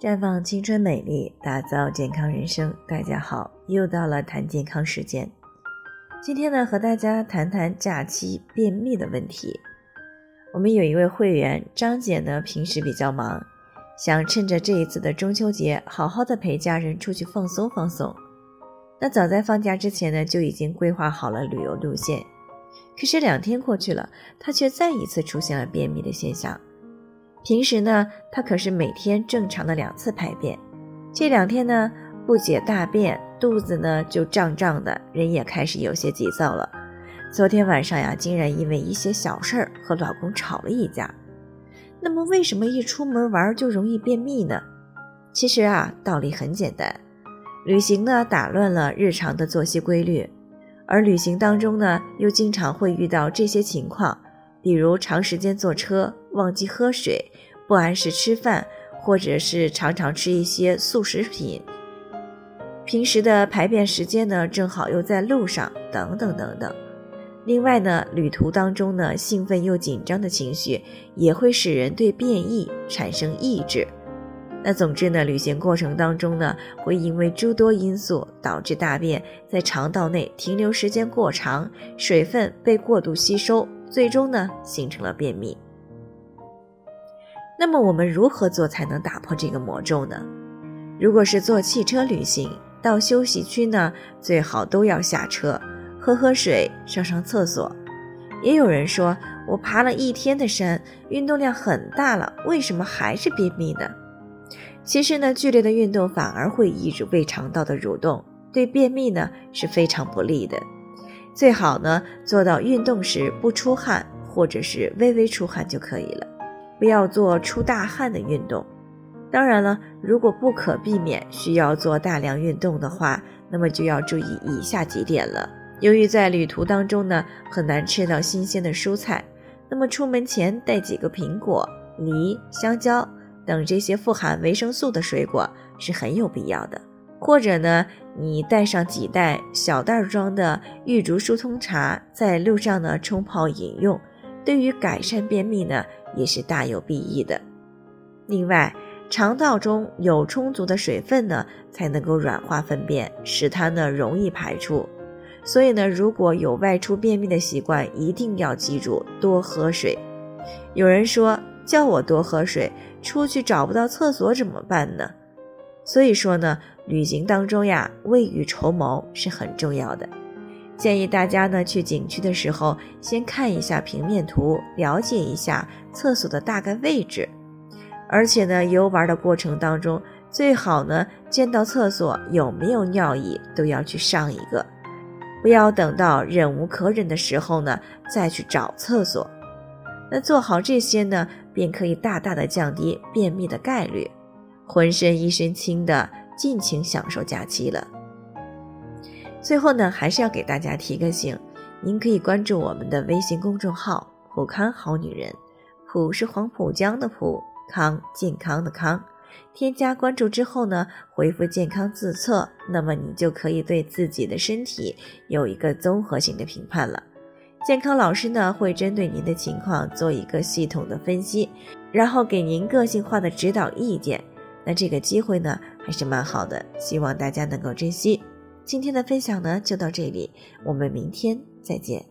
绽放青春美丽，打造健康人生。大家好，又到了谈健康时间。今天呢，和大家谈谈假期便秘的问题。我们有一位会员张姐呢，平时比较忙，想趁着这一次的中秋节，好好的陪家人出去放松放松。那早在放假之前呢，就已经规划好了旅游路线。可是两天过去了，她却再一次出现了便秘的现象。平时呢，他可是每天正常的两次排便，这两天呢不解大便，肚子呢就胀胀的，人也开始有些急躁了。昨天晚上呀，竟然因为一些小事儿和老公吵了一架。那么为什么一出门玩就容易便秘呢？其实啊，道理很简单，旅行呢打乱了日常的作息规律，而旅行当中呢又经常会遇到这些情况。比如长时间坐车忘记喝水，不按时吃饭，或者是常常吃一些速食品，平时的排便时间呢正好又在路上，等等等等。另外呢，旅途当中呢兴奋又紧张的情绪也会使人对便意产生抑制。那总之呢，旅行过程当中呢会因为诸多因素导致大便在肠道内停留时间过长，水分被过度吸收。最终呢，形成了便秘。那么我们如何做才能打破这个魔咒呢？如果是坐汽车旅行，到休息区呢，最好都要下车，喝喝水，上上厕所。也有人说，我爬了一天的山，运动量很大了，为什么还是便秘呢？其实呢，剧烈的运动反而会抑制胃肠道的蠕动，对便秘呢是非常不利的。最好呢，做到运动时不出汗，或者是微微出汗就可以了，不要做出大汗的运动。当然了，如果不可避免需要做大量运动的话，那么就要注意以下几点了。由于在旅途当中呢，很难吃到新鲜的蔬菜，那么出门前带几个苹果、梨、香蕉等这些富含维生素的水果是很有必要的。或者呢，你带上几袋小袋装的玉竹疏通茶，在路上呢冲泡饮用，对于改善便秘呢也是大有裨益的。另外，肠道中有充足的水分呢，才能够软化粪便，使它呢容易排出。所以呢，如果有外出便秘的习惯，一定要记住多喝水。有人说叫我多喝水，出去找不到厕所怎么办呢？所以说呢，旅行当中呀，未雨绸缪是很重要的。建议大家呢去景区的时候，先看一下平面图，了解一下厕所的大概位置。而且呢，游玩的过程当中，最好呢见到厕所有没有尿意，都要去上一个，不要等到忍无可忍的时候呢再去找厕所。那做好这些呢，便可以大大的降低便秘的概率。浑身一身轻的，尽情享受假期了。最后呢，还是要给大家提个醒，您可以关注我们的微信公众号“普康好女人”，普是黄浦江的浦，康健康的康。添加关注之后呢，回复“健康自测”，那么你就可以对自己的身体有一个综合性的评判了。健康老师呢，会针对您的情况做一个系统的分析，然后给您个性化的指导意见。那这个机会呢，还是蛮好的，希望大家能够珍惜。今天的分享呢，就到这里，我们明天再见。